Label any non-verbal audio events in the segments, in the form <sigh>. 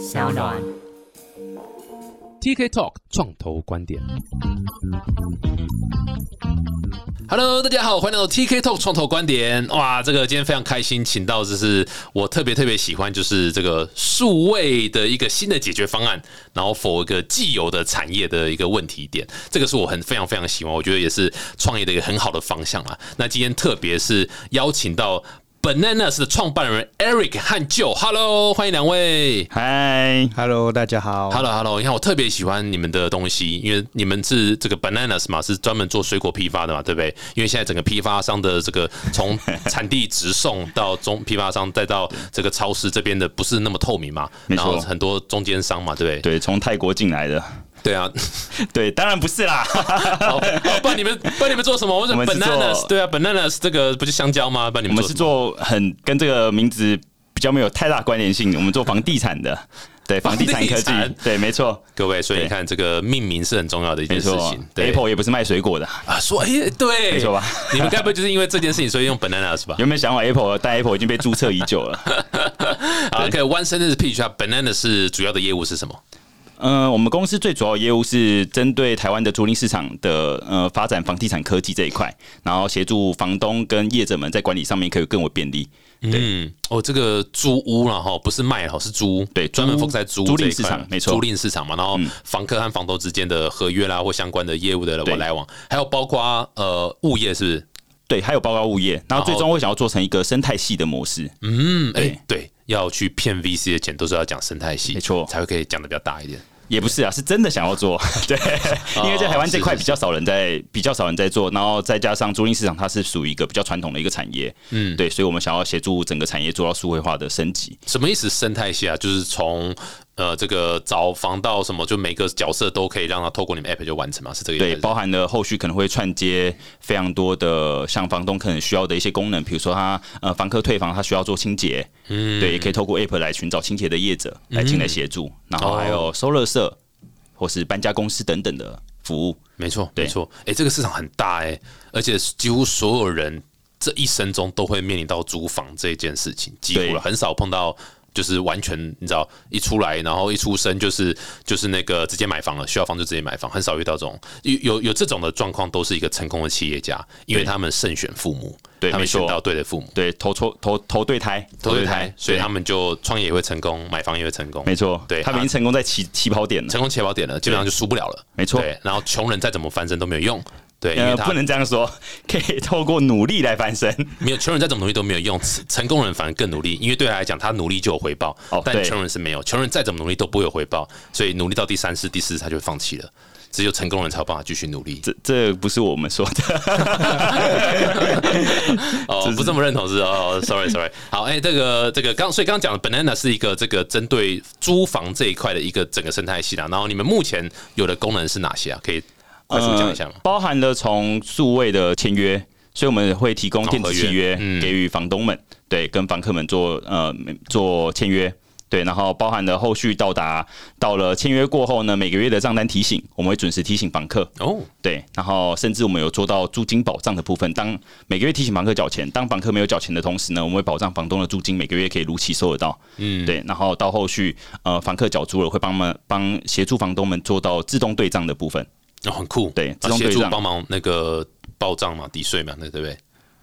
小暖。TK Talk 创投观点。Hello，大家好，欢迎来到 TK Talk 创投观点。哇，这个今天非常开心，请到就是我特别特别喜欢，就是这个数位的一个新的解决方案，然后否一个既有的产业的一个问题点，这个是我很非常非常喜欢，我觉得也是创业的一个很好的方向啦。那今天特别是邀请到 Bananas 的创办人 Eric 和 Joe，Hello，欢迎两位。嗨，Hello，大家好。Hello Hello，你看我特别喜欢你们的东西，因为你们是这个 bananas 嘛，是专门做水果批发的嘛，对不对？因为现在整个批发商的这个从产地直送到中批发商，再到这个超市这边的不是那么透明嘛，没错然后很多中间商嘛，对不对？对，从泰国进来的，对啊，<laughs> 对，当然不是啦，好，好不然你们不然你们做什么？我们是 bananas，对啊，bananas 这个不是香蕉吗？不然你我们是做做很跟这个名字比较没有太大关联性，我们做房地产的，对，<laughs> 房地产科技对，没错，各位，所以你看这个命名是很重要的一件事情。对，Apple 也不是卖水果的，啊，说哎，对，没错吧？<laughs> 你们该不会就是因为这件事情所以用 bananas 吧？有没有想法？Apple 但 Apple 已经被注册已久了。，OK，one sentence pitch 一下，banana 是主要的业务是什么？嗯，我们公司最主要业务是针对台湾的租赁市场的呃发展房地产科技这一块，然后协助房东跟业者们在管理上面可以更为便利。嗯，哦，这个租屋然后不是卖哈，是租，对专门租 focus 在租租赁市场没错嗯租赁市场嘛，然后房客和房东之间的合约啦，或相关的业务的对来往，还有包括呃物业是不是？对，还有包括物业，然后最终会想要做成一个生态系的模式。嗯，哎、对对，要去骗 VC 的钱都是要讲生态系，没错才会可以讲的比较大一点。也不是啊，是真的想要做，<laughs> 对，因为在台湾这块比较少人在，比较少人在做，然后再加上租赁市场它是属于一个比较传统的一个产业，嗯，对，所以我们想要协助整个产业做到数位化的升级。什么意思？生态系啊，就是从呃这个找防盗什么，就每个角色都可以让他透过你们 app 就完成嘛，是这个意思？对，包含了后续可能会串接非常多的像房东可能需要的一些功能，比如说他呃房客退房，他需要做清洁，嗯，对，也可以透过 app 来寻找清洁的业者来进来协助，然后还有收垃圾或是搬家公司等等的服务。没错，对没错。哎、这个市场很大哎、而且几乎所有人这一生中都会面临到租房这件事情，几乎了，很少碰到。就是完全你知道，一出来然后一出生就是就是那个直接买房了，需要房就直接买房，很少遇到这种有有有这种的状况，都是一个成功的企业家，因为他们慎选父母，他们对没错。选到对的父母，对，投错投投对胎，投对胎，所以他们就创业也会成功，买房也会成功，没错，对他们已经成功在起起跑点了。成功起跑点了，基本上就输不了了，没错。对，然后穷人再怎么翻身都没有用，对，因为呃，他不能这样说，<laughs> 可以透过努力来翻身。没有穷人再怎么努力都没有用，成成功人反而更努力，因为对他来讲，他努力就有回报。但哦对穷人是没有，穷人再怎么努力都不会有回报，所以努力到第三次、第四次他就放弃了。只有成功人才有办法继续努力。这这不是我们说的，<laughs> 哦，不这么认同是哦，sorry sorry。好，哎、这个这个刚，所以刚刚讲的 banana 是一个这个针对租房这一块的一个整个生态系统。然后你们目前有的功能是哪些啊？可以快速讲一下吗？呃包含了从数位的签约，所以我们会提供电子契约给予房东们，对，跟房客们做呃做签约。对，然后包含了后续到达到了签约过后呢，每个月的账单提醒，我们会准时提醒房客。哦，对，然后甚至我们有做到租金保障的部分，当每个月提醒房客缴钱，当房客没有缴钱的同时呢，我们会保障房东的租金每个月可以如期收得到。嗯，对，然后到后续呃房客缴租了，会帮们帮协助房东们做到自动对账的部分，哦，很酷。对协动对账助帮忙那个报账嘛、抵税嘛，那对不对？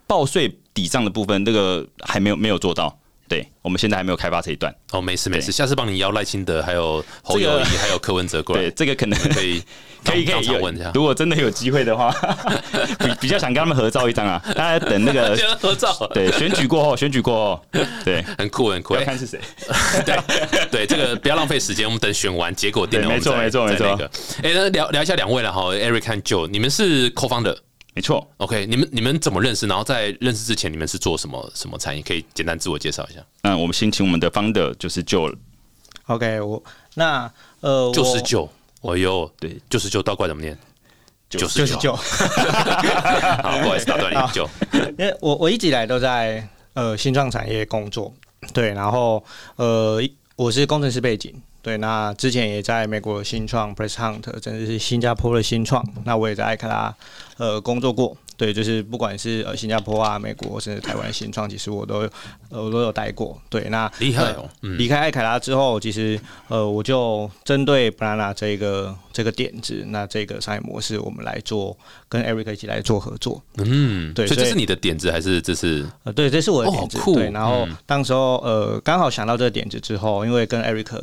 报税抵账的部分，这个还没有没有做到。对，我们现在还没有开发这一段。哦，没事没事，下次帮你邀赖清德，还有侯这个友谊，还有柯文哲过来 <laughs> 对，，这个可能 <laughs> 可以 <laughs> 可以可当以问一下。如果真的有机会的话，比比较想跟他们合照一张啊。大家等那个合照，对选举过后，选举过后，对，很酷很酷。哎要看是谁。对对，这个不要浪费时间，我们等选完结果定了，没错没错没错。哎，那聊聊一下两位了哈，Eric 和 Joe，你们是 co-founder。没错，OK，你们你们怎么认识？然后在认识之前，你们是做什么什么产业？可以简单自我介绍一下。那我们先请我们的 founder 就是就 OK，我那呃，就是我救，哎呦，对，就是救，倒过来怎么念？就是救。就是就，<laughs> 好，不好意思打断你，救。因为我我一直以来都在呃新创产业工作，对，然后呃我是工程师背景，对，那之前也在美国新创 Press Hunt，甚至是新加坡的新创，那我也在艾卡拉呃工作过。对，就是不管是呃新加坡啊、美国甚至台湾新创，其实我都呃我都有待过。对，那厉害哦！离开艾凯拉之后，其实呃我就针对 Banana 这个这个点子，那这个商业模式，我们来做跟 Eric 一起来做合作。嗯，对，所以这是你的点子还是这是？呃，对，这是我的点子。对，然后当时候呃刚好想到这个点子之后，因为跟 Eric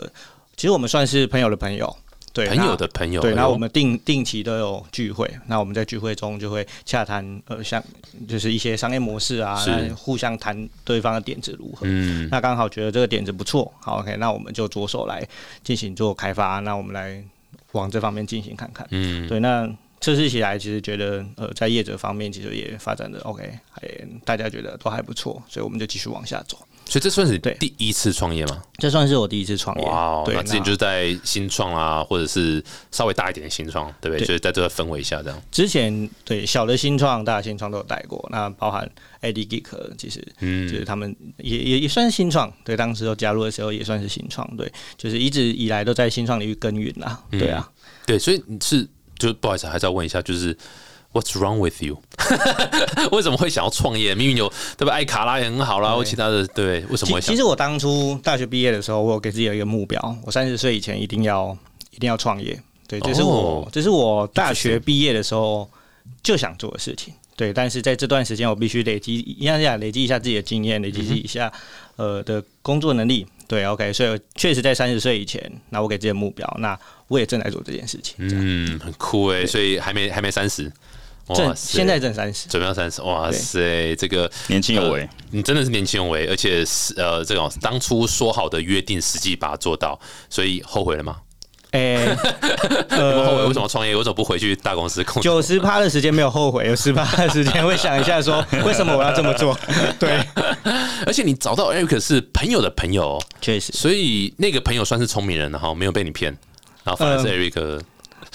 其实我们算是朋友的朋友。对朋友的朋友，对，然后我们定定期都有聚会，那我们在聚会中就会洽谈，呃，像就是一些商业模式啊，互相谈对方的点子如何。嗯，那刚好觉得这个点子不错，好，OK，那我们就着手来进行做开发，那我们来往这方面进行看看。嗯，对，那测试起来其实觉得，呃，在业者方面其实也发展的 OK，还大家觉得都还不错，所以我们就继续往下走。所以这算是第一次创业吗？这算是我第一次创业。哇，那之前就是在新创啊，或者是稍微大一点的新创，对不对？所以在这个氛围下，这样。之前对小的新创、大的新创都有带过，那包含 AD Geek，其实嗯，就是他们也也也算是新创。对，当时都加入的时候也算是新创。对，就是一直以来都在新创领域耕耘啦。对啊，对，所以你是就不好意思，还是要问一下，就是。What's wrong with you？<laughs> 为什么会想要创业？明明有对吧？爱卡拉也很好啦，或其他的对，为什么会想？其实我当初大学毕业的时候，我给自己有一个目标，我三十岁以前一定要一定要创业。对，这是我这是我大学毕业的时候就想做的事情。对，但是在这段时间，我必须累积一样下累积一下自己的经验，累积一下呃的工作能力。对，OK，所以确实在三十岁以前，那我给自己的目标，那我也正在做这件事情。嗯，很酷诶，所以还没还没三十。正现在正三十，准备要三十，哇塞，这个年轻有为，你真的是年轻有为，而且是呃，这种当初说好的约定，实际把它做到，所以后悔了吗？哎，<laughs> 后悔为什么创业？为什么不回去大公司？九十趴的时间没有后悔，有十趴的时间会想一下，说 <laughs> 为什么我要这么做？对，<laughs> 而且你找到 Eric 是朋友的朋友，确实，所以那个朋友算是聪明人，然后没有被你骗，然后反而是 Eric。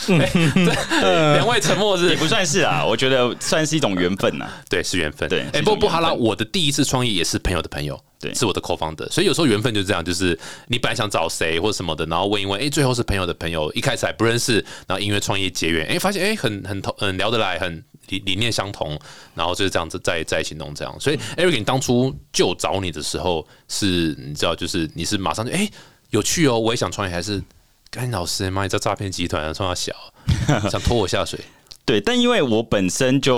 <laughs> 两位沉默是也不算是啊，我觉得算是一种缘分呐。对，是缘分。对，哎，不不哈啦，我的第一次创业也是朋友的朋友，对，是我的 co founder。所以有时候缘分就是这样，就是你本来想找谁或者什么的，然后问一问，哎，最后是朋友的朋友，一开始还不认识，然后因为创业结缘，哎，发现哎很很投很聊得来，很理理念相同，然后就是这样子在在一起弄这样。所以 Eric，你当初就找你的时候，是你知道，就是你是马上就哎有趣哦，我也想创业，还是？干老师，妈，你这诈骗集团从小 <laughs> 想拖我下水？对，但因为我本身就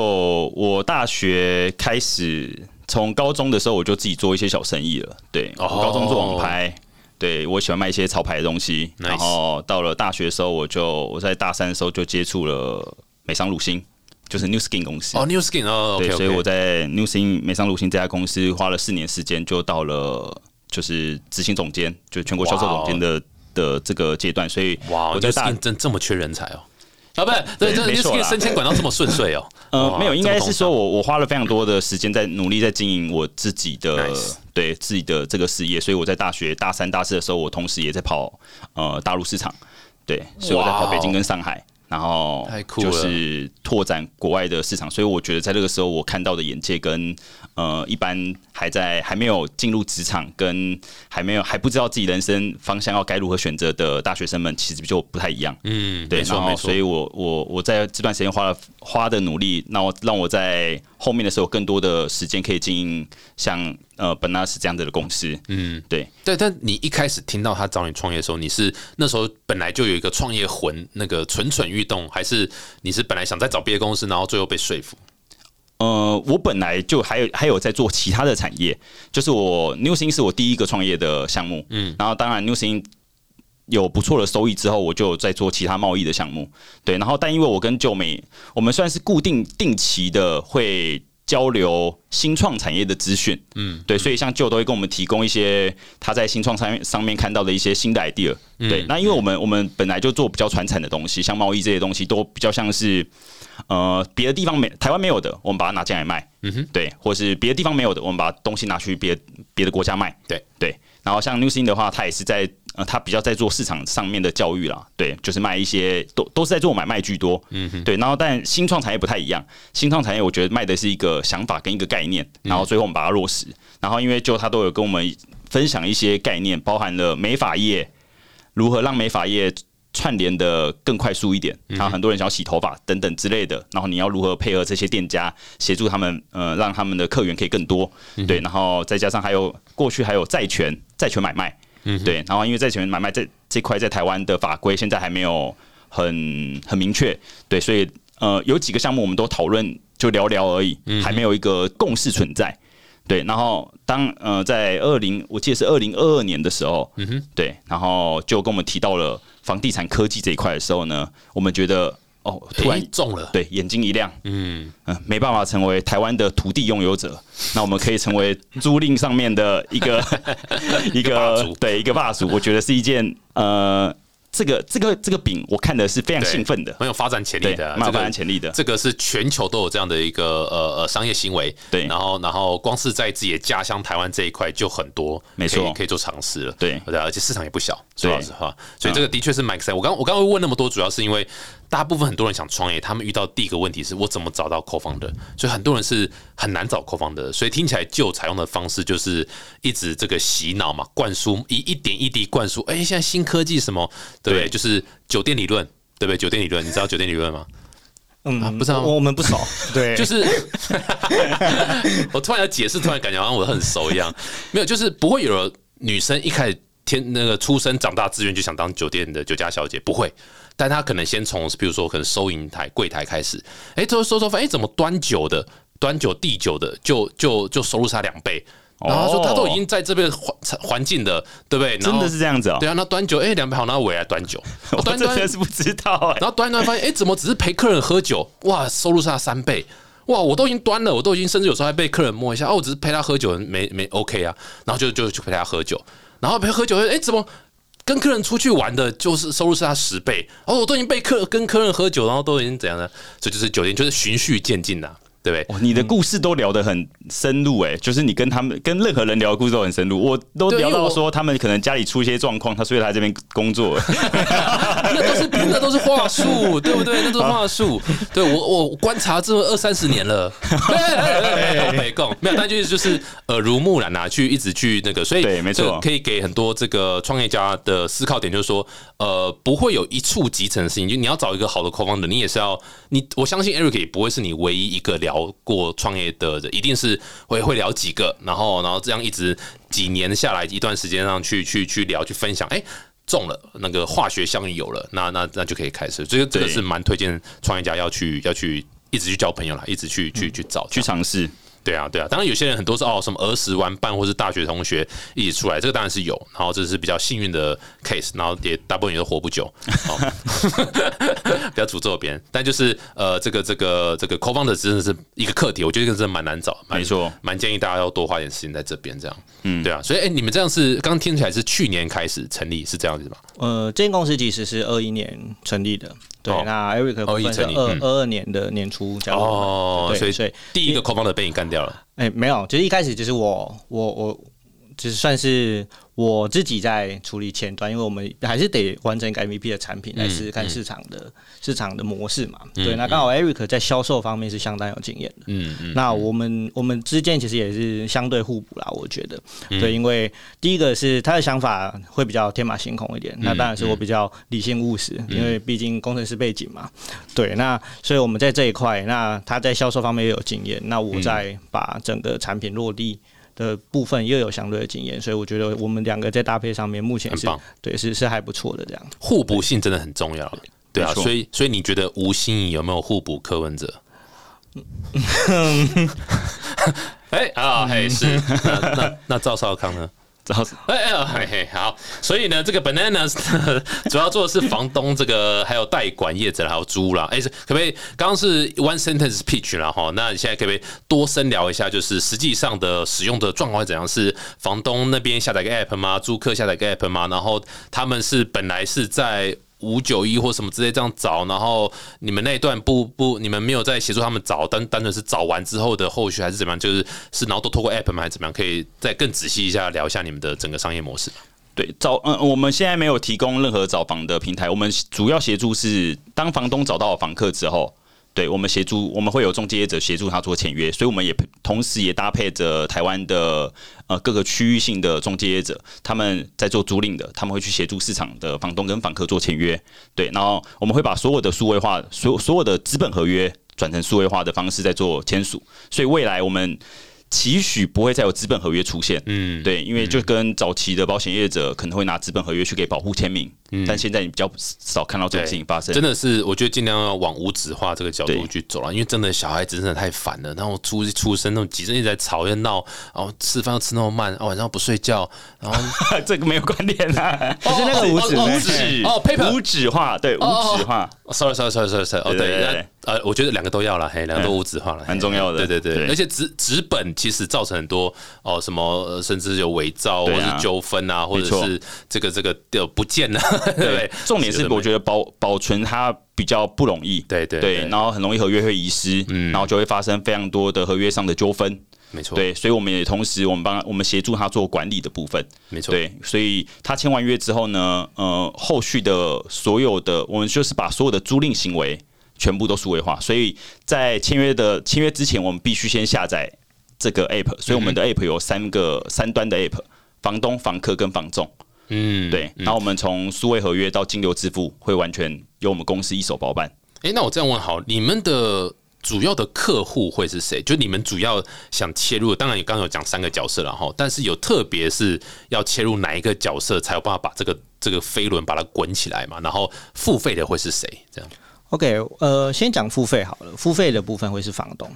我大学开始，从高中的时候我就自己做一些小生意了。对，高中做网拍，对我喜欢卖一些潮牌的东西。然后到了大学的时候，我就我在大三的时候就接触了美商鲁星，就是 New Skin 公司。哦，New Skin 哦，对，所以我在 New Skin 美商鲁星这家公司花了四年时间，就到了就是执行总监，就全国销售总监的。的这个阶段，所以哇，我觉得大真这么缺人才哦，啊，不是，对，这这个升迁管道这么顺遂哦，<laughs> 呃，没有，应该是说我我花了非常多的时间在努力在经营我自己的对自己的这个事业，所以我在大学大三大四的时候，我同时也在跑呃大陆市场，对，所以我在跑北京跟上海。然后就是拓展国外的市场，所以我觉得在这个时候，我看到的眼界跟呃一般还在还没有进入职场，跟还没有还不知道自己人生方向要该如何选择的大学生们，其实就不太一样。嗯，对，然后所以我我我在这段时间花了花的努力，那我让我在后面的时候更多的时间可以经营像。呃，本纳斯这样子的公司，嗯，对，对，但你一开始听到他找你创业的时候，你是那时候本来就有一个创业魂，那个蠢蠢欲动，还是你是本来想再找别的公司，然后最后被说服？呃，我本来就还有还有在做其他的产业，就是我 New Thing 是我第一个创业的项目，嗯，然后当然 New Thing 有不错的收益之后，我就在做其他贸易的项目，对，然后但因为我跟旧美，我们算是固定定期的会。交流新创产业的资讯，嗯，对，所以像旧都会跟我们提供一些他在新创上面上面看到的一些新的 idea，对，那因为我们我们本来就做比较传产的东西，像贸易这些东西都比较像是，呃，别的地方没台湾没有的，我们把它拿进来卖，嗯哼，对，或是别的地方没有的，我们把东西拿去别别的国家卖，对。对，然后像 New Sin 的话，它也是在。呃，他比较在做市场上面的教育啦，对，就是卖一些都都是在做买卖居多，嗯，对。然后，但新创产业不太一样，新创产业我觉得卖的是一个想法跟一个概念，然后最后我们把它落实。然后，因为就他都有跟我们分享一些概念，包含了美发业，如何让美发业串联的更快速一点，然后很多人想要洗头发等等之类的，然后你要如何配合这些店家协助他们，呃，让他们的客源可以更多，对，然后再加上还有过去还有债权债权买卖，嗯对，然后因为债权买卖这这块在台湾的法规现在还没有很很明确，对，所以呃有几个项目我们都讨论就聊聊而已，还没有一个共识存在。对，然后当呃在二零，我记得是二零二二年的时候，嗯哼，对，然后就跟我们提到了房地产科技这一块的时候呢，我们觉得哦，突然中了，对，眼睛一亮，嗯嗯，没办法成为台湾的土地拥有者，那我们可以成为租赁上面的一个 <laughs> 一个对一个霸主，我觉得是一件呃。这个这个这个饼，我看的是非常兴奋的，很有发展潜力的，蛮有发展潜力的。这个是全球都有这样的一个呃呃商业行为，对。然后然后光是在自己的家乡台湾这一块就很多，没错，可以做尝试了，对。而且市场也不小，说老实话。所以这个的确是蛮 exciting。我刚我刚刚问那么多，主要是因为。大部分很多人想创业，他们遇到第一个问题是我怎么找到 co-founder，所以很多人是很难找 co-founder，所以听起来就采用的方式就是一直这个洗脑嘛，灌输一一点一滴灌输，哎，现在新科技什么，对不对？就是酒店理论，对不对？酒店理论，你知道酒店理论吗？嗯，不知道，我们不熟。<laughs> 对，就是 <laughs> 我突然要解释，突然感觉好像我很熟一样，没有，就是不会有女生一开始天那个出生长大志愿就想当酒店的酒家小姐，不会。但他可能先从，比如说可能收银台柜台开始，哎，后收收发现，哎，怎么端酒的、端酒递酒的，就就就收入差两倍。然后他说，他都已经在这边环环境的，对不对？真的是这样子哦。对啊，那端酒，哎，两倍好，那我也来端酒。<laughs> 端端是不知道，然后端端发现，哎，怎么只是陪客人喝酒？哇，收入差三倍！哇，我都已经端了，我都已经甚至有时候还被客人摸一下。哦，我只是陪他喝酒，没没 OK 啊。然后就就就陪他喝酒，然后陪喝酒，哎，怎么？跟客人出去玩的，就是收入是他十倍。哦，我都已经被客跟客人喝酒，然后都已经怎样呢？这就是酒店，就是循序渐进的。对不对？你的故事都聊得很深入，哎，就是你跟他们跟任何人聊的故事都很深入。我都聊到说他们可能家里出一些状况，他所以来这边工作。<laughs> 那都是那都是话术，对不对？那都是话术。<laughs> 对我我观察这二三十年了，没共没有，但就是就是耳濡目染啊，去一直去那个，所以对，没错，可以给很多这个创业家的思考点，就是说，呃，不会有一触即成的事情。就你要找一个好的 co-founder，你也是要你，我相信 Eric 也不会是你唯一一个聊。聊过创业的人，一定是会会聊几个，然后然后这样一直几年下来，一段时间上去去去聊去分享，哎，中了那个化学相遇有了，那那那就可以开始。这个这个是蛮推荐创业家要去要去一直去交朋友啦，一直去去去找去尝试。对啊，对啊，当然有些人很多是哦，什么儿时玩伴或是大学同学一起出来，这个当然是有，然后这是比较幸运的 case，然后也大部分也都活不久，<laughs> 不要诅咒别人。但就是呃，这个这个这个 co-founder 真的是一个课题，我觉得真的蛮难找，没错，蛮建议大家要多花点时间在这边这样。嗯，对啊，所以哎，你们这样是刚听起来是去年开始成立，是这样子吗？呃，这间公司其实是二一年成立的。对，那 Eric 部分是二二二年的年初加入哦，所以所以第一个 co-founder 被你干掉了。哎，没有，就是一开始就是我我我。就算是我自己在处理前端，因为我们还是得完成一个 MVP 的产品来试试看市场的市场的模式嘛。对，那刚好 Eric 在销售方面是相当有经验的。嗯嗯。那我们我们之间其实也是相对互补啦，我觉得。对，因为第一个是他的想法会比较天马行空一点，那当然是我比较理性务实，因为毕竟工程师背景嘛。对，那所以我们在这一块，那他在销售方面也有经验，那我在把整个产品落地。的部分又有相对的经验，所以我觉得我们两个在搭配上面目前是对是是还不错的这样。互补性真的很重要，对啊，所以所以你觉得吴心怡有没有互补柯文哲？<laughs> <laughs> 哎啊，嘿是那那那赵少康呢？哎哎嘿嘿好，所以呢，这个 bananas 主要做的是房东这个还有代管业者还有租啦。哎，可不可以？刚刚是 one sentence pitch 了哈，那你现在可不可以多深聊一下？就是实际上的使用的状况怎样？是房东那边下载个 app 吗？租客下载个 app 吗？然后他们是本来是在。五九一或什么之类这样找，然后你们那一段不不，你们没有在协助他们找，单单纯是找完之后的后续还是怎么样？就是是然后都透过 app 吗？还是怎么样？可以再更仔细一下聊一下你们的整个商业模式。对，找嗯，我们现在没有提供任何找房的平台，我们主要协助是当房东找到房客之后，对我们协助，我们会有中介业者协助他做签约，所以我们也同时也搭配着台湾的呃各个区域性的中介业者，他们在做租赁的，他们会去协助市场的房东跟房客做签约。对，然后我们会把所有的数位化，所所有的资本合约转成数位化的方式在做签署，所以未来我们。期许不会再有资本合约出现，嗯，对，因为就跟早期的保险业者可能会拿资本合约去给保护签名，嗯，但现在你比较少看到这种事情发生。真的是，我觉得尽量要往无纸化这个角度去走了，因为真的小孩子真的太烦了，然后出出生那种急着一直在吵在闹，然后吃饭又吃那么慢，晚上不睡觉，然后 <laughs> 这个没有关联啊，<laughs> <laughs> 可是那个无纸无纸哦，paper 无纸化，对，无纸化，sorry sorry sorry sorry sorry，哦对。呃，我觉得两个都要了，嘿，两个都无纸化了，很重要的。对对对，而且纸纸本其实造成很多哦，什么甚至有伪造或者是纠纷啊，或者是这个这个的不见了。<laughs> 对，重点是我觉得保保存它比较不容易，对对对，然后很容易合约会遗失，嗯，然后就会发生非常多的合约上的纠纷。没错，对，所以我们也同时我们帮我们协助他做管理的部分。没错，对，所以他签完约之后呢，呃，后续的所有的我们就是把所有的租赁行为。全部都数位化，所以在签约的签约之前，我们必须先下载这个 app。所以我们的 app 有三个三端的 app：房东、房客跟房仲。嗯，对。然后我们从数位合约到金流支付，会完全由我们公司一手包办。哎，那我这样问好，你们的主要的客户会是谁？就你们主要想切入，当然你刚刚有讲三个角色了哈，但是有特别是要切入哪一个角色，才有办法把这个这个飞轮把它滚起来嘛？然后付费的会是谁？这样？OK，呃，先讲付费好了。付费的部分会是房东，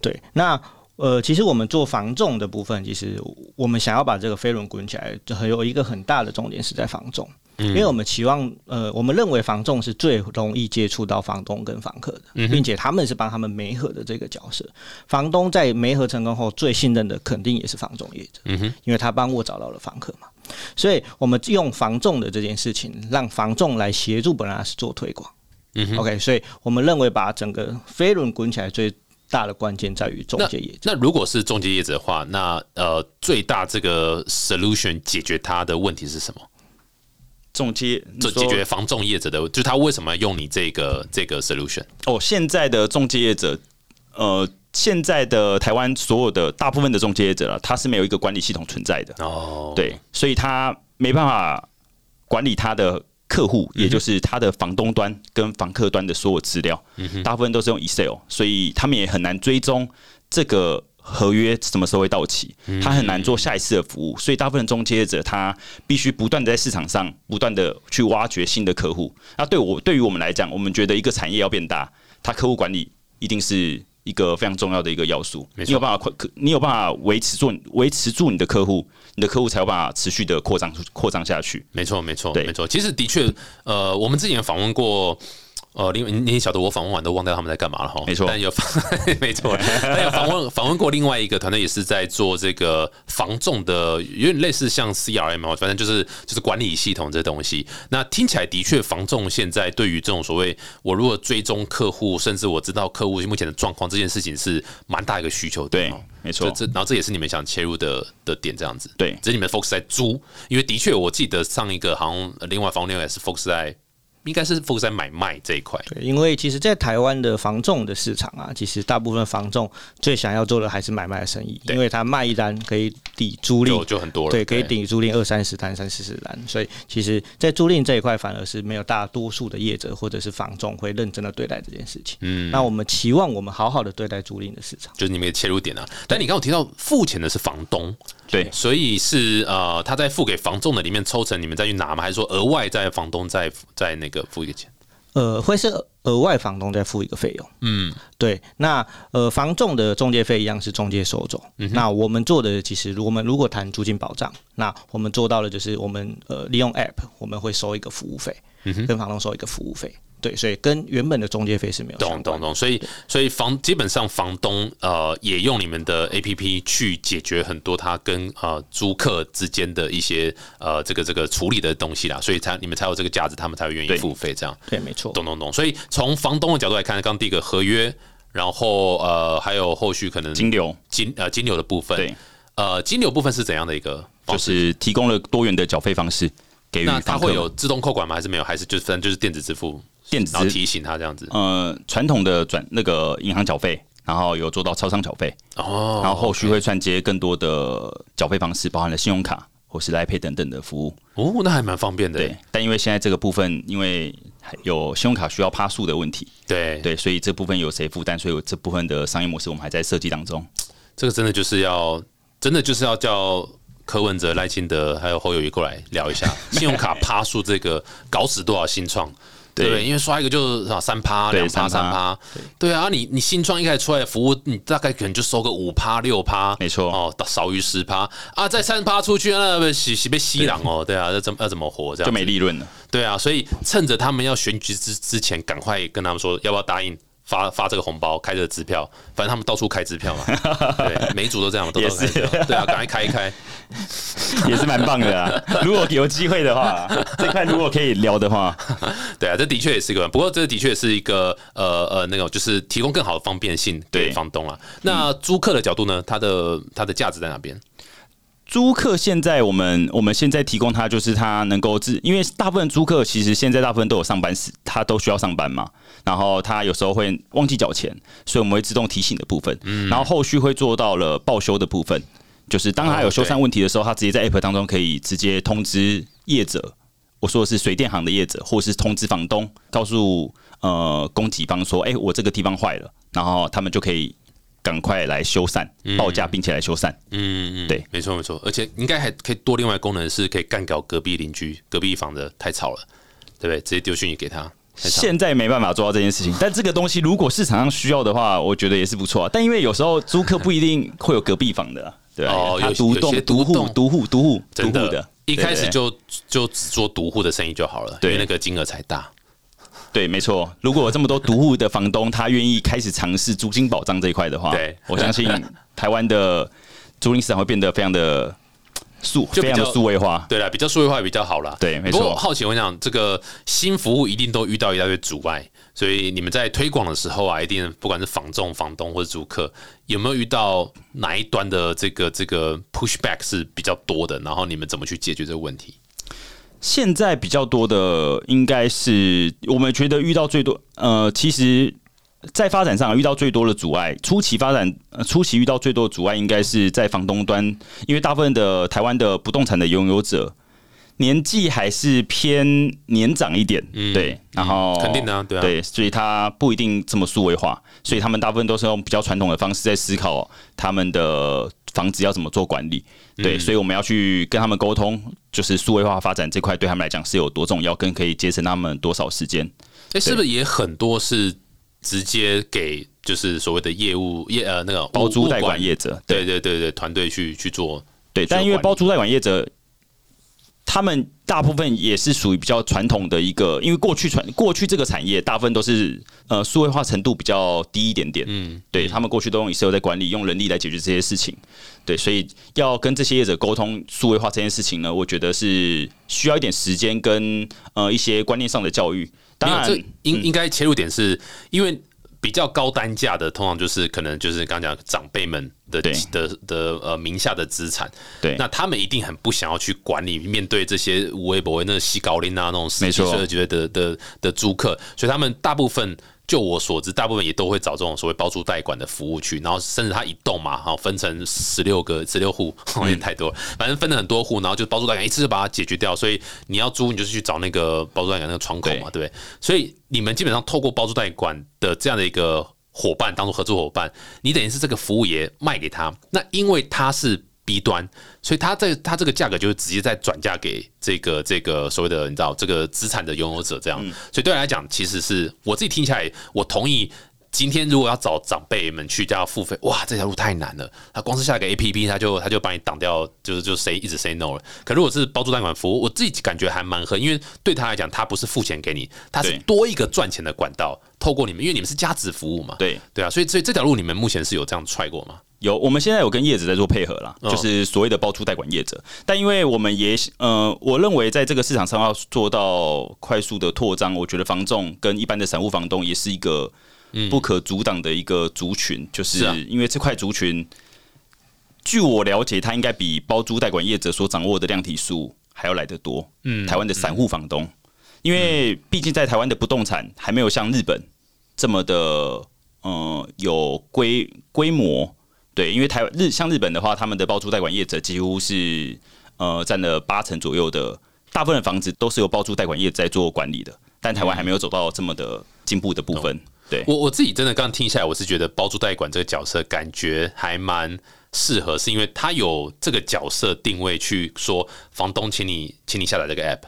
对。那呃，其实我们做房仲的部分，其实我们想要把这个飞轮滚起来，就有一个很大的重点是在房仲，因为我们期望，呃，我们认为房仲是最容易接触到房东跟房客的，并且他们是帮他们媒合的这个角色。房东在媒合成功后，最信任的肯定也是房仲业者，嗯哼，因为他帮我找到了房客嘛。所以我们用房仲的这件事情，让房仲来协助本来是做推广。嗯，OK，所以我们认为把整个飞轮滚起来最大的关键在于中介业者。那如果是中介业者的话，那呃，最大这个 solution 解决他的问题是什么？中介就解决房仲业者的，就他为什么用你这个这个 solution？哦，现在的中介业者，呃，现在的台湾所有的大部分的中介业者了，他是没有一个管理系统存在的哦，对，所以他没办法管理他的。客户，也就是他的房东端跟房客端的所有资料，大部分都是用 Excel，所以他们也很难追踪这个合约什么时候会到期，他很难做下一次的服务，所以大部分中介者他必须不断的在市场上不断的去挖掘新的客户。那对我对于我们来讲，我们觉得一个产业要变大，它客户管理一定是。一个非常重要的一个要素，你有办法扩，你有办法维持住维持住你的客户，你的客户才有办法持续的扩张扩张下去。没错，没错，对没错。其实的确，呃，我们之前访问过。呃，因为你晓得我访问完都忘掉他们在干嘛了哈，没错，但有 <laughs> 没错，但有访问访问过另外一个团队，也是在做这个防重的，有点类似像 CRM 哦，反正就是就是管理系统这东西。那听起来的确，防重现在对于这种所谓我如果追踪客户，甚至我知道客户目前的状况，这件事情是蛮大一个需求。对，没错。这然后这也是你们想切入的的点，这样子。对，只是你们 focus 在租，因为的确我记得上一个好像另外房另外也是 focus 在。应该是 focus 在买卖这一块，对，因为其实，在台湾的房仲的市场啊，其实大部分房仲最想要做的还是买卖的生意，因为他卖一单可以抵租赁，就很多了，对，可以抵租赁二三十单、三四十单，所以其实，在租赁这一块，反而是没有大多数的业者或者是房仲会认真的对待这件事情。嗯，那我们期望我们好好的对待租赁的市场，就是你们的切入点啊。但你刚刚提到付钱的是房东。对，所以是呃，他在付给房仲的里面抽成，你们再去拿吗？还是说额外在房东在在那个付一个钱？呃，会是额外房东再付一个费用。嗯，对。那呃，房仲的中介费一样是中介收走。那我们做的其实，我们如果谈租金保障，那我们做到的就是我们呃利用 App，我们会收一个服务费，跟房东收一个服务费。对，所以跟原本的中介费是没有懂懂懂，所以所以房基本上房东呃也用你们的 A P P 去解决很多他跟呃租客之间的一些呃这个这个处理的东西啦，所以才你们才有这个价值，他们才会愿意付费这样。对，没错，懂懂懂。所以从房东的角度来看，刚第一个合约，然后呃还有后续可能金流金呃金流的部分，对，呃金流部分是怎样的一个？就是提供了多元的缴费方式给予那它会有自动扣款吗？还是没有？还是就反正就是电子支付？电子然后提醒他这样子。呃传统的转那个银行缴费，然后有做到超商缴费，哦，然后后续会串接更多的缴费方式，包含了信用卡或是来 Pay 等等的服务。哦，那还蛮方便的。对，但因为现在这个部分，因为有信用卡需要趴数的问题，对对，所以这部分由谁负担？所以这部分的商业模式我们还在设计当中。这个真的就是要，真的就是要叫柯文哲、赖清德还有侯友谊过来聊一下 <laughs> 信用卡趴数这个搞死多少新创。对。不对？因为刷一个就是啊三趴、两趴、三趴，对。啊，你你新创一开始出来的服务，你大概可能就收个五趴、六趴，没错。哦，少于十趴。啊，再三趴出去，那被洗洗被吸狼哦，对啊，要怎么要怎么活这样就没利润了。对啊，所以趁着他们要选举之之前，赶快跟他们说要不要答应发发这个红包，开这个支票，反正他们到处开支票嘛，<laughs> 对，每一组都这样嘛，都也是都开支票，对啊，赶快开一开，<laughs> 也是蛮棒的啊！如果有机会的话，<laughs> 这块如果可以聊的话，对啊，这的确也是一个，不过这的确是一个呃呃那种就是提供更好的方便性给对房东啊。那租客的角度呢，它的它的价值在哪边？租客现在我们我们现在提供他就是他能够自，因为大部分租客其实现在大部分都有上班时，他都需要上班嘛，然后他有时候会忘记缴钱，所以我们会自动提醒的部分，然后后续会做到了报修的部分，就是当他有修缮问题的时候，他直接在 app 当中可以直接通知业者。我说的是水电行的业者，或是通知房东，告诉呃供给方说，哎、我这个地方坏了，然后他们就可以赶快来修缮，报价并且来修缮。嗯嗯，对，没错没错，而且应该还可以多另外功能是可以干掉隔壁邻居、隔壁房的太吵了，对不对？直接丢讯息给他。现在没办法做到这件事情，但这个东西如果市场上需要的话，我觉得也是不错、啊。但因为有时候租客不一定会有隔壁房的啊、对吧、哦有他独栋、独户、独户、独户、独户的，一开始就就只做独户的生意就好了，因对为那个金额才大。对，没错。如果有这么多独户的房东，他愿意开始尝试租金保障这一块的话，对我相信台湾的租赁市场会变得非常的数，就比较非常的数位化。对了，比较数位化也比较好啦。对没错不过好奇，我想这个新服务一定都遇到一大堆阻碍，所以你们在推广的时候啊，一定不管是房仲、房东或者租客，有没有遇到哪一端的这个这个 pushback 是比较多的？然后你们怎么去解决这个问题？现在比较多的应该是我们觉得遇到最多，呃，其实，在发展上遇到最多的阻碍，初期发展、呃、初期遇到最多的阻碍，应该是在房东端，因为大部分的台湾的不动产的拥有者年纪还是偏年长一点，对，然后、肯定的啊对啊对，所以他不一定这么数位化，所以他们大部分都是用比较传统的方式在思考他们的房子要怎么做管理。对，所以我们要去跟他们沟通，就是数位化发展这块对他们来讲是有多重要，跟可以节省他们多少时间。哎、是不是也很多是直接给就是所谓的业务业呃那个包租代物管业者，对。对对对团队去去做对，但因为包租代管业者，他们大部分也是属于比较传统的一个，因为过去传过去这个产业大部分都是呃数位化程度比较低一点点，嗯，对他们过去都用 Excel 在管理，用人力来解决这些事情，对，所以要跟这些业者沟通数位化这件事情呢，我觉得是需要一点时间跟呃一些观念上的教育。当然这应应该切入点是因为比较高单价的，通常就是可能就是刚刚讲长辈们的对。的的呃名下的资产，对。那他们一定很不想要去管理，面对这些无微不微那个西高林啊那种十几岁、二十几岁的的的租客，所以他们大部分。就我所知，大部分也都会找这种所谓包租代管的服务去，然后甚至它一栋嘛，好分成十六个十六户，<laughs> 有点太多了，反正分了很多户，然后就包租代管一次就把它解决掉。所以你要租，你就是去找那个包租代管那个窗口嘛，对不对？所以你们基本上透过包租代管的这样的一个伙伴，当做合作伙伴，你等于是这个服务也卖给他。那因为他是 B 端，所以他在他这个价格就是直接再转嫁给这个这个所谓的你知道这个资产的拥有者这样。所以对我来讲，其实是我自己听起来，我同意。今天如果要找长辈们去家付费，哇，这条路太难了。他光是下个 A P P，他就他就把你挡掉，就是就 say 一直 say no 了。可如果是包租贷款服务，我自己感觉还蛮合，因为对他来讲，他不是付钱给你，他是多一个赚钱的管道，透过你们，因为你们是价值服务嘛。对对啊，所以所以这条路你们目前是有这样踹过吗？有，我们现在有跟业者在做配合啦，哦就是所谓的包租代管业者。但因为我们也呃，我认为在这个市场上要做到快速的扩张，我觉得房仲跟一般的散户房东也是一个不可阻挡的一个族群，就是因为这块族群，据我了解，它应该比包租代管业者所掌握的量体数还要来得多。嗯，台湾的散户房东。因为毕竟在台湾的不动产还没有像日本这么的呃有规规模。对，因为台湾日像日本的话，他们的包租代管业者几乎是呃占了八成左右的，大部分的房子都是由包租代管业在做管理的。但台湾还没有走到这么的进步的部分。对我我自己真的刚听下来，我是觉得包租代管这个角色感觉还蛮适合，是因为他有这个角色定位去说，房东请你请你下载这个 app，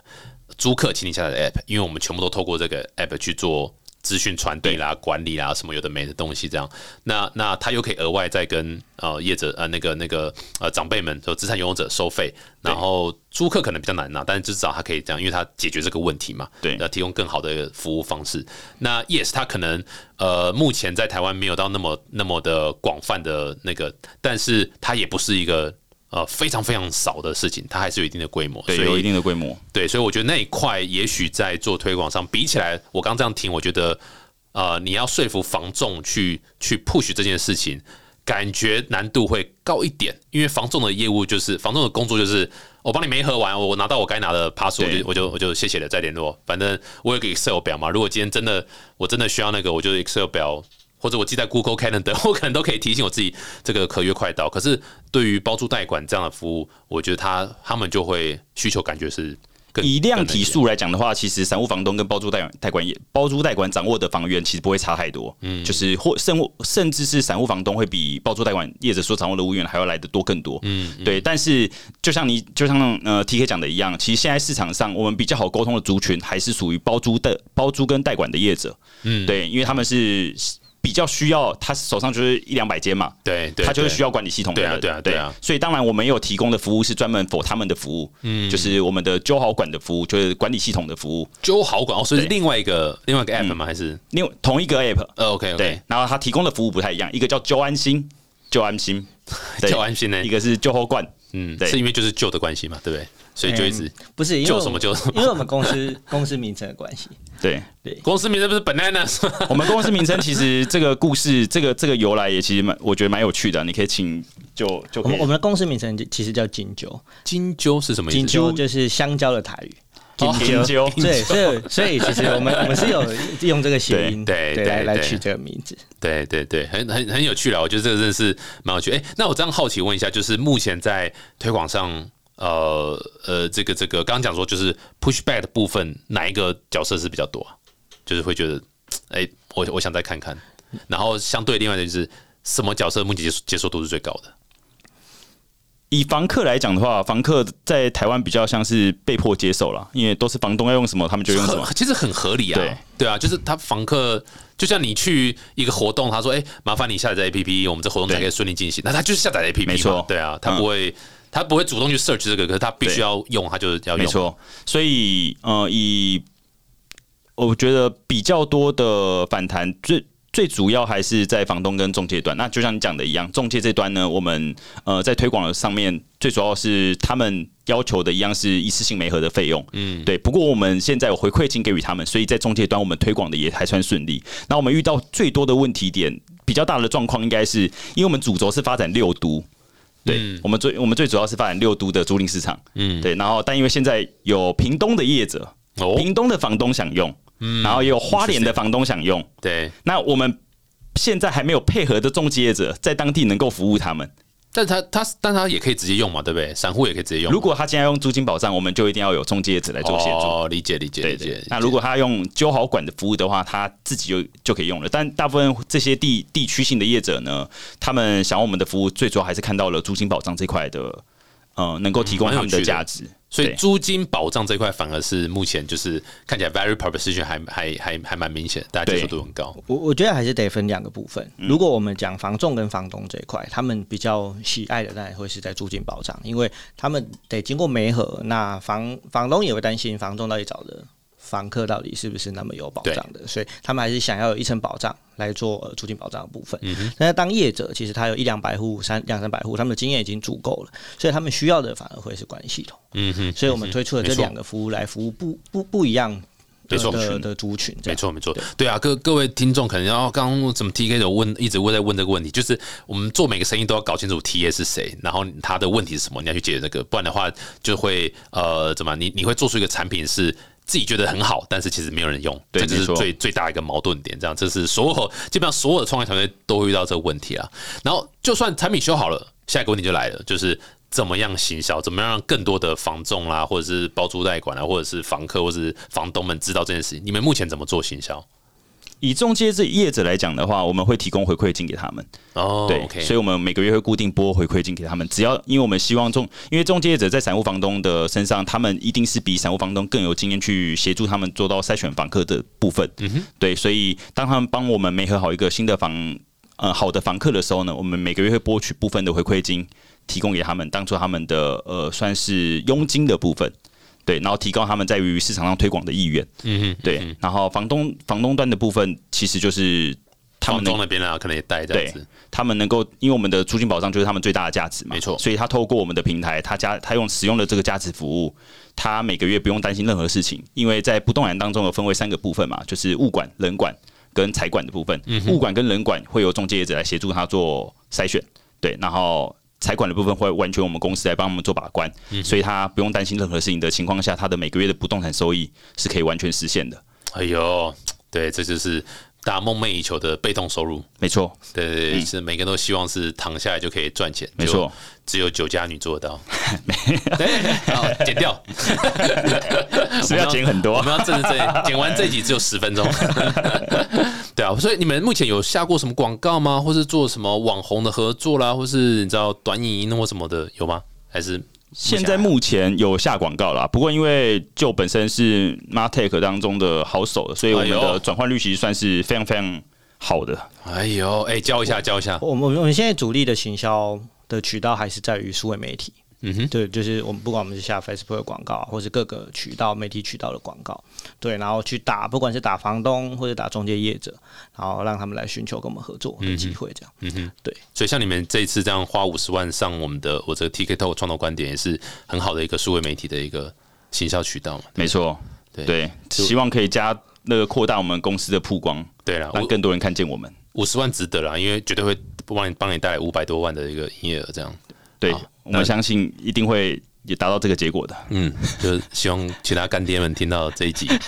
租客请你下载 app，因为我们全部都透过这个 app 去做。资讯传递啦、管理啦，什么有的没的东西，这样，那那他又可以额外再跟呃业者呃那个那个呃长辈们，就资产拥有者收费，然后租客可能比较难拿，但是至少他可以这样，因为他解决这个问题嘛，对，那提供更好的服务方式。那 Yes，他可能呃目前在台湾没有到那么那么的广泛的那个，但是他也不是一个。呃，非常非常少的事情，它还是有一定的规模，对，有一定的规模，对，所以我觉得那一块也许在做推广上，比起来，我刚这样听，我觉得，呃，你要说服房仲去去 push 这件事情，感觉难度会高一点，因为房仲的业务就是房仲的工作就是我帮你没合完，我拿到我该拿的 pass，我就我就我就谢谢了，再联络，反正我有个 Excel 表嘛，如果今天真的我真的需要那个，我就 Excel 表。或者我记在 Google Calendar，<laughs> 我可能都可以提醒我自己这个合约快到。可是对于包租代管这样的服务，我觉得他他们就会需求感觉是以量体数来讲的话，其实散户房东跟包租代管代管业包租代管掌握的房源其实不会差太多。嗯，就是或甚甚至是散户房东会比包租代管业者所掌握的物源还要来的多更多。嗯，对。但是就像你就像呃 T K 讲的一样，其实现在市场上我们比较好沟通的族群还是属于包租的包租跟代管的业者。嗯，对，因为他们是。比较需要他手上就是一两百间嘛，对，他就是需要管理系统的，对啊，对啊，对啊。所以当然我们有提供的服务是专门 for 他们的服务，嗯，就是我们的揪好管的服务，就是管理系统的服务。揪好管哦，所以是另外一个另外一个 app 吗？还是另同一个 app？呃，OK，对。然后他提供的服务不太一样，一个叫揪安心，揪安心，揪 <laughs> 安心呢，一个是揪好管，嗯，对，是因为就是旧的关系嘛，对不对？所以就一直不是救什么救，因为我们公司公司名称的关系。<laughs> 对对，公司名称不是 bananas <laughs> 我们公司名称其实这个故事，这个这个由来也其实蛮，我觉得蛮有趣的。你可以请就就我们我们的公司名称其实叫金鸠，金鸠是什么意思？金鸠就是香蕉的台语。金鸠对，所以所以其实我们我们是有用这个谐音对对来来取这个名字。对对对，很很很有趣了。我觉得这个真的是蛮有趣。哎，那我这样好奇问一下，就是目前在推广上。呃呃，这个这个，刚刚讲说就是 push back 的部分，哪一个角色是比较多？就是会觉得，哎，我我想再看看。然后相对另外的就是什么角色目前接接受度是最高的？以房客来讲的话，房客在台湾比较像是被迫接受了，因为都是房东要用什么，他们就用什么，其实很合理啊。对对啊，就是他房客就像你去一个活动，他说，哎，麻烦你下载 A P P，我们这活动才可以顺利进行。那他就是下载 A P P，没错，对啊，他不会。他不会主动去 search 这个，可是他必须要用，他就是要用。没错，所以呃，以我觉得比较多的反弹，最最主要还是在房东跟中介端。那就像你讲的一样，中介这端呢，我们呃在推广的上面，最主要是他们要求的一样是一次性媒合的费用。嗯，对。不过我们现在有回馈金给予他们，所以在中介端我们推广的也还算顺利。那我们遇到最多的问题点，比较大的状况，应该是因为我们主轴是发展六都。对我们最我们最主要是发展六都的租赁市场，嗯，对，然后但因为现在有屏东的业者，哦。屏东的房东想用，嗯，然后也有花莲的房东想用，对，那我们现在还没有配合的中介业者在当地能够服务他们。但他他但他也可以直接用嘛，对不对？散户也可以直接用。如果他现在用租金保障，我们就一定要有中介者来做协助。哦，理解理解理解。那如果他用揪好管的服务的话，他自己就就可以用了。但大部分这些地地区性的业者呢，他们想要我们的服务，最主要还是看到了租金保障这块的，呃，能够提供他们的价值。所以租金保障这一块反而是目前就是看起来 very proposition 还还还还蛮明显，大家接受度很高。我我觉得还是得分两个部分。如果我们讲房仲跟房东这一块，他们比较喜爱的，当然会是在租金保障，因为他们得经过媒合，那房房东也会担心房仲到底找的。房客到底是不是那么有保障的？所以他们还是想要有一层保障来做租金保障的部分。但是当业者，其实他有一两百户、三两三百户，他们的经验已经足够了，所以他们需要的反而会是管理系统。嗯哼，所以我们推出了这两个服务来服务不不不一样。没错的族群，没错没错，对啊，各各位听众可能要刚刚怎么 T K 有问，一直问在问这个问题，就是我们做每个生意都要搞清楚 T A 是谁，然后他的问题是什么，你要去解决这个，不然的话就会呃怎么你你会做出一个产品是自己觉得很好，但是其实没有人用，对这就是最最大一个矛盾点。这样，这是所有基本上所有的创业团队都会遇到这个问题啊。然后，就算产品修好了，下一个问题就来了，就是怎么样行销，怎么样让更多的房仲啦，或者是包租代管啊，或者是房客或者是房东们知道这件事情。你们目前怎么做行销？以中介这业者来讲的话，我们会提供回馈金给他们。哦，对 OK，所以我们每个月会固定拨回馈金给他们。只要因为我们希望中，因为中介业者在散户房东的身上，他们一定是比散户房东更有经验去协助他们做到筛选房客的部分。嗯哼，对，所以当他们帮我们媒合好一个新的房呃好的房客的时候呢，我们每个月会拨取部分的回馈金提供给他们，当做他们的呃算是佣金的部分。对，然后提高他们在于市场上推广的意愿。嗯哼，对，然后房东房东端的部分，其实就是他们能房东那边啊，可能也带这样子。他们能够，因为我们的租金保障就是他们最大的价值嘛，没错所以他透过我们的平台，他加他用使用的这个价值服务，他每个月不用担心任何事情，因为在不动产当中有分为三个部分嘛，就是物管、人管跟财管的部分。物管跟人管会由中介业者来协助他做筛选，对，然后。财管的部分会完全我们公司来帮我们做把关，所以他不用担心任何事情的情况下，他的每个月的不动产收益是可以完全实现的。哎呦，对，这就是大家梦寐以求的被动收入。没错，对对对，是每个人都希望是躺下来就可以赚钱，没错，只有酒家女做得到。<laughs> 对，好，剪掉，<laughs> 是不要剪很多我。们要正正正剪完这集只有十分钟。<laughs> 对啊，所以你们目前有下过什么广告吗？或是做什么网红的合作啦，或是你知道短影音或什么的有吗？还是现在目前有下广告啦，不过因为就本身是 Martech 当中的好手，所以我们的转换率其实算是非常非常好的。哎呦，哎，教一下，教一下。我们我们现在主力的行销的渠道还是在于数位媒体。嗯哼，对，就是我们不管我们是下 Facebook 的广告啊，或是各个渠道媒体渠道的广告，对，然后去打，不管是打房东或者打中介业者，然后让他们来寻求跟我们合作的机会，这样。嗯哼，对。所以像你们这一次这样花五十万上我们的我这个 TK Talk 创造观点，也是很好的一个数位媒体的一个行销渠道嘛。没错，对对，希望可以加那个扩大我们公司的曝光，对了，让更多人看见我们。五十万值得啦，因为绝对会帮你帮你带来五百多万的一个营业额，这样。对，我们相信一定会也达到这个结果的。嗯，就是希望其他干爹们听到这一集，<laughs>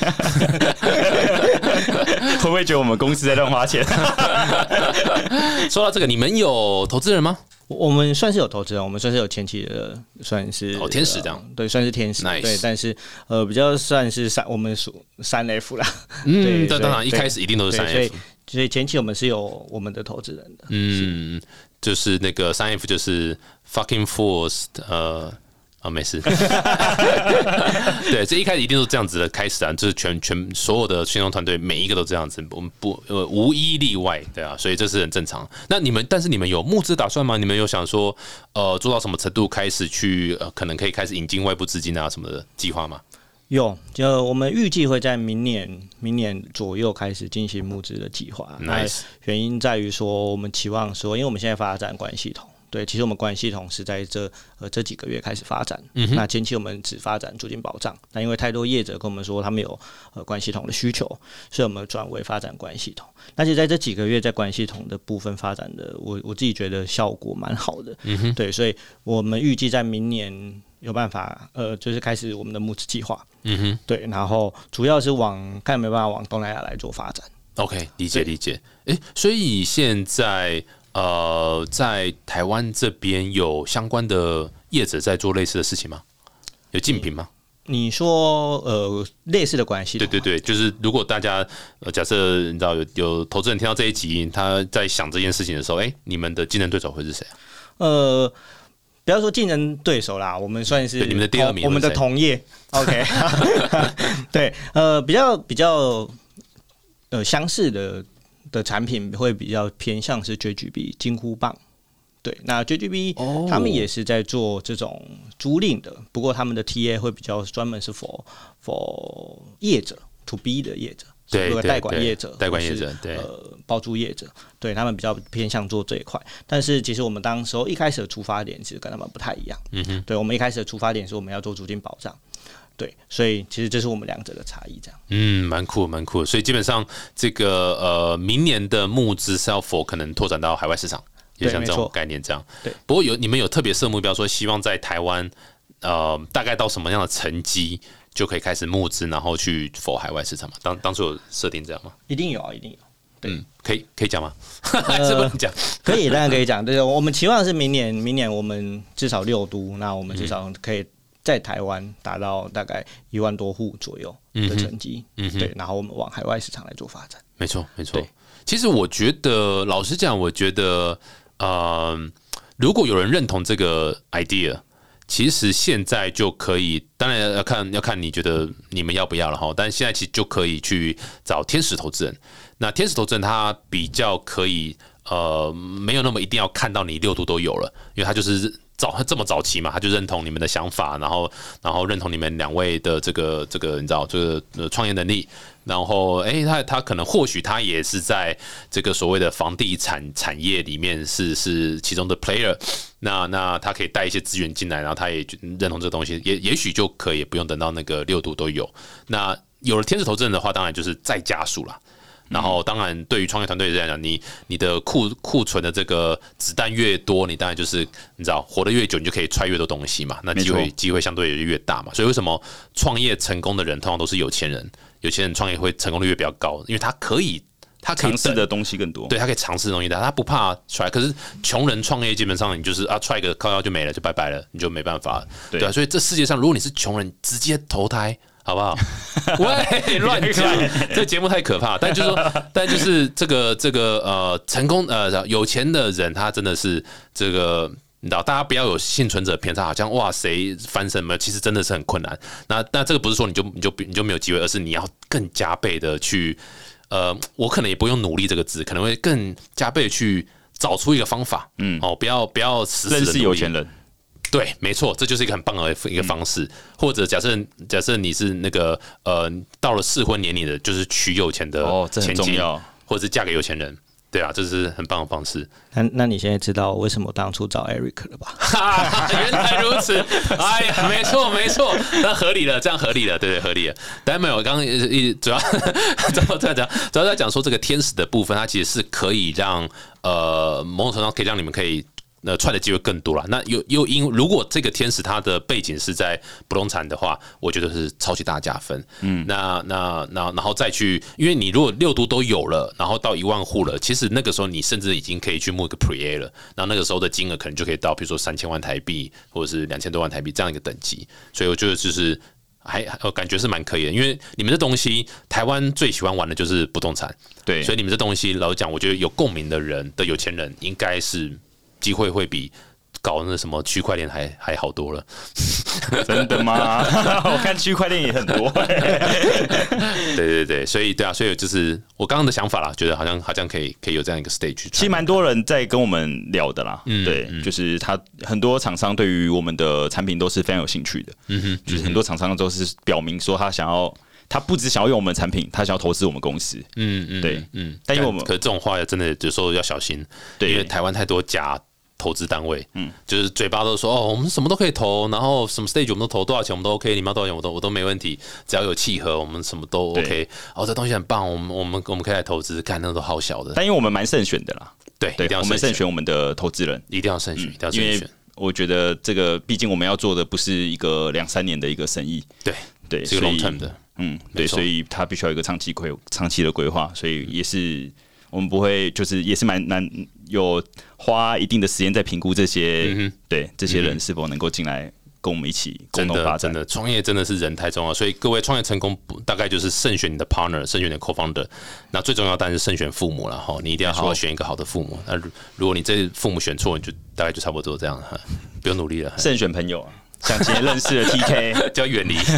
会不会觉得我们公司在乱花钱？<laughs> 说到这个，你们有投资人吗？我我们算是有投资人，我们算是有前期的，算是哦天使这样呃对，算是天使 Nice 对，但是呃，比较算是三，我们属三 F 啦，嗯，对这当然一开始一定都是三对所以 F，所以前期我们是有我们的投资人的，嗯，就是那个三 F 就是 fucking fools，呃。啊，没事。<laughs> 对，这一开始一定是这样子的开始啊，就是全全所有的信用团队每一个都这样子，我们不呃无一例外，对啊，所以这是很正常。那你们，但是你们有募资打算吗？你们有想说，呃，做到什么程度开始去呃，可能可以开始引进外部资金啊什么的计划吗？有，就我们预计会在明年明年左右开始进行募资的计划。那 Nice 原因在于说，我们期望说，因为我们现在发展管理系统，对，其实我们管理系统是在这呃这几个月开始发展。嗯那前期我们只发展租金保障，那因为太多业者跟我们说他们有呃管理系统的需求，所以我们转为发展管理系统。那其实在这几个月在管理系统的部分发展的，我我自己觉得效果蛮好的。嗯哼，对，所以我们预计在明年有办法，呃，就是开始我们的募资计划。嗯哼对，然后主要是往看有没有办法往东南亚来做发展。，OK，理解理解。诶，所以现在呃，在台湾这边有相关的业者在做类似的事情吗？有竞品吗？你说呃类似的关系，对对对，就是如果大家呃，假设你知道有有投资人听到这一集，他在想这件事情的时候，哎、你们的竞争对手会是谁啊？呃，不要说竞争对手啦，我们算是对你们的第二名我们的同业。OK，<laughs> <laughs> 对，呃，比较比较呃相似的的产品会比较偏向是 JGB 金箍棒。对，那 JGB、哦他们也是在做这种租赁的，不过他们的 TA 会比较专门是 for for 业者 to B 的业者，对对如果代管业者，代管业者对呃包租业者，对他们比较偏向做这一块。但是其实我们当时候一开始的出发点其实跟他们不太一样。嗯哼，对我们一开始的出发点是我们要做租金保障，对，所以其实这是我们两者的差异。这样，嗯，蛮酷蛮酷。所以基本上这个呃，明年的募资是要否可能拓展到海外市场，也像这种概念这样。对，不过有你们有特别设目标，说希望在台湾呃，大概到什么样的成绩就可以开始募资，然后去否海外市场嘛？当当初有设定这样吗？一定有啊，一定有。嗯，可以可以讲吗？<laughs> 还是不能讲？可以，当然可以讲。对，我们期望是明年，明年我们至少六都，那我们至少可以在台湾达到大概一万多户左右的成绩。嗯，对。然后我们往海外市场来做发展。没错，没错。其实我觉得，老实讲，我觉得，呃，如果有人认同这个 idea。其实现在就可以，当然要看要看你觉得你们要不要了哈。但现在其实就可以去找天使投资人。那天使投资人他比较可以，呃，没有那么一定要看到你六度都有了，因为他就是早 <laughs> 这么早期嘛，他就认同你们的想法，然后然后认同你们两位的这个这个你知道这个创业能力。然后，哎，他他可能或许他也是在这个所谓的房地产产业里面是是其中的 player，那那他可以带一些资源进来，然后他也认同这个东西，也也许就可以不用等到那个六度都有。那有了天使投资人的话，当然就是再加速了。然后，当然对于创业团队来讲，你你的库库存的这个子弹越多，你当然就是你知道活得越久，你就可以揣越多东西嘛。那机会机会相对也就越大嘛。所以为什么创业成功的人通常都是有钱人？有钱人创业会成功率也比较高，因为他可以，他可以尝试的东西更多，对他可以尝试的东西，但他不怕出可是穷人创业基本上你就是啊，踹一个靠腰就没了，就拜拜了，你就没办法，对啊。所以这世界上，如果你是穷人，直接投胎好不好？<laughs> 喂，乱讲，<laughs> 这节目太可怕。但就是说，<laughs> 但就是这个这个呃，成功呃有钱的人，他真的是这个。你知道，大家不要有幸存者偏差，好像哇谁翻身么？其实真的是很困难。那那这个不是说你就你就你就没有机会，而是你要更加倍的去，呃，我可能也不用努力这个字，可能会更加倍去找出一个方法。嗯，哦，不要不要死死的有钱人。对，没错，这就是一个很棒的一个方式。或者假设假设你是那个呃到了适婚年龄的，就是娶有钱的哦，这很重要，或者是嫁给有钱人。对啊，这是很棒的方式。那那你现在知道为什么当初找 Eric 了吧？<laughs> 原来如此，哎呀，没错没错，那合理了，这样合理了，对对，合理了。但没有，刚刚一主要 <laughs> 主要在讲，主要在讲说这个天使的部分，它其实是可以让呃某种程度上可以让你们可以。那踹的机会更多了。那又又因如果这个天使他的背景是在不动产的话，我觉得是超级大加分。嗯，那那那然后再去，因为你如果六都都有了，然后到一万户了，其实那个时候你甚至已经可以去募一个 Pre A 了。然后那个时候的金额可能就可以到，比如说三千万台币或者是两千多万台币这样一个等级。所以我觉得就是还感觉是蛮可以的，因为你们这东西台湾最喜欢玩的就是不动产，对，所以你们这东西老实讲，我觉得有共鸣的人的有钱人应该是。机会会比搞那什么区块链还还好多了，<laughs> 真的吗？<laughs> 我看区块链也很多。<laughs> 对对对，所以对啊，所以就是我刚刚的想法啦，觉得好像好像可以可以有这样一个 stage。其实蛮多人在跟我们聊的啦，嗯对，就是他很多厂商对于我们的产品都是非常有兴趣的。嗯哼，就是很多厂商都是表明说他想要，他不只想要用我们产品，他想要投资我们公司。嗯嗯，对，嗯，但因为我们可这种话真的有时候要小心，对，因为台湾太多假。投资单位，嗯，就是嘴巴都说哦，我们什么都可以投，然后什么 stage 我们都投，多少钱我们都 OK，你们要多少钱我都我都没问题，只要有契合，我们什么都 OK。哦，这东西很棒，我们我们我们可以来投资，看那都好小的。但因为我们蛮慎选的啦，对，一定要我们慎选我们的投资人，一定要慎选，一定要慎选。我觉得这个毕竟我们要做的不是一个两三年的一个生意，对对，是 long term 的，嗯，对，所以他必须要有一个长期规长期的规划，所以也是。我们不会，就是也是蛮难有花一定的时间在评估这些，对这些人是否能够进来跟我们一起共同发展。真的，创业真的是人太重要，所以各位创业成功，大概就是慎选你的 partner，慎选你的 co-founder。那最重要当然是慎选父母了哈，你一定要好好选一个好的父母。那如果你这父母选错，你就大概就差不多这样哈，不用努力了。慎选朋友啊。想今天认识的 TK 就要远离。<laughs>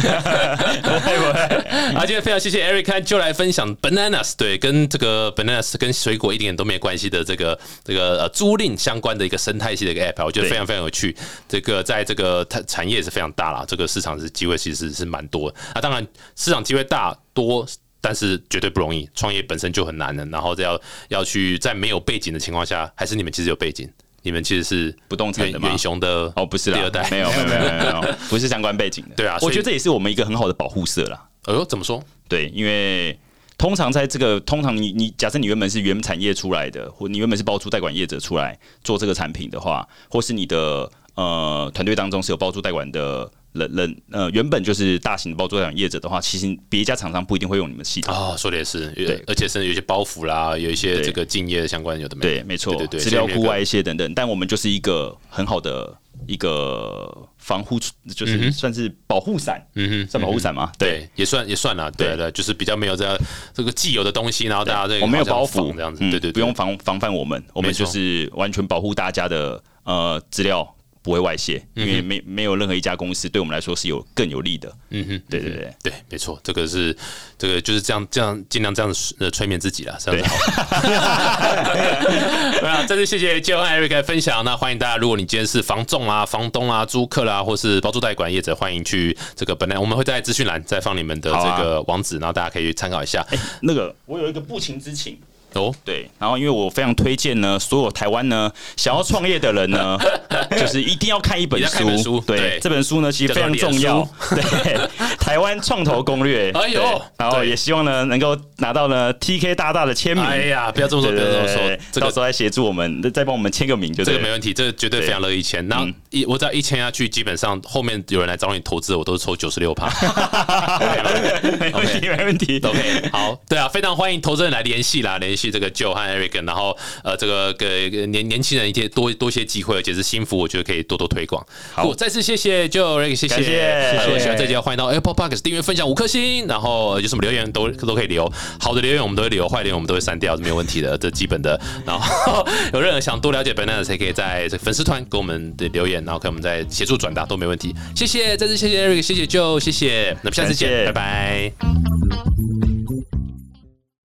啊，今天非常谢谢 Eric 就来分享 Bananas，对，跟这个 Bananas 跟水果一点都没关系的这个这个呃租赁相关的一个生态系的一个 App，我觉得非常非常有趣。这个在这个产产业是非常大啦，这个市场是机会其实是蛮多。啊，当然市场机会大多，但是绝对不容易，创业本身就很难的。然后要要去在没有背景的情况下，还是你们其实有背景。你们其实是不动产的远雄的哦，不是第二代，没有没有没有没有，<laughs> 不是相关背景的。对啊，我觉得这也是我们一个很好的保护色啦。哎呦，怎么说？对，因为通常在这个通常你你假设你原本是原产业出来的，或你原本是包租代管业者出来做这个产品的话，或是你的呃团队当中是有包租代管的。人人呃原本就是大型的包装厂业者的话，其实别家厂商不一定会用你们系统。哦，说的也是，对。而且甚至有些包袱啦，有一些这个敬业相关有的没的。对，没错，对对对，资料库外泄等等，但我们就是一个很好的一个防护，就是算是保护伞，嗯哼，算保护伞吗？对，对，也算也算了，对对。对，就是比较没有这样这个既有的东西，然后大家这个我们没有包袱这样子，对，对不用防防范我们，我们就是完全保护大家的呃资料不会外泄，因为没没有任何一家公司对我们来说是有更有利的。嗯哼，对对对，对，没错，这个是这个就是这样这样尽量这样子呃催眠自己啦，这样子好。<laughs> 对啊，再次谢谢 Joe 和 Eric 的分享。那欢迎大家，如果你今天是房仲啊、房东啊、租客啦，或是包租代管业者，欢迎去这个本来我们会在资讯栏再放你们的这个网址，然后大家可以去参考一下。那个我有一个不情之请。哦，对，然后因为我非常推荐呢，所有台湾呢想要创业的人呢，<laughs> 就是一定要看一本书对，对这本书呢其实非常重要。<laughs> 对，《台湾创投攻略》。<laughs> 哎呦对然后也希望呢能够拿到呢 TK 大大的签名。哎呀，不要这么说，对不要这么说到时候来协助我们，再帮我们签个名，就对。这个没问题，这个绝对非常乐意签。那一我只要一签下去，基本上后面有人来找你投资，我都是抽九十六趴。没问题，没问题。OK，好，对啊，非常欢迎投资人来联系啦，联系这个 Joe 和 Eric，然后呃，这个给给年年轻人一些多多些机会，而且是新服，我觉得可以多多推广。好，再次谢谢 Joe Eric，谢谢，喜欢这集，要欢迎到 Apple Podcast 订阅、分享五颗星，然后有什么留言都都可以留，好的留言我们都会留，坏留言我们都会删掉，是没有问题的，这基本的。<laughs> 然后有任何想多了解 Banana 谁可以在这个粉丝团给我们的留言，然后给我们再协助转达都没问题。谢谢，再次谢谢 Eric，谢谢 Joe，谢谢，那么下次见，拜拜。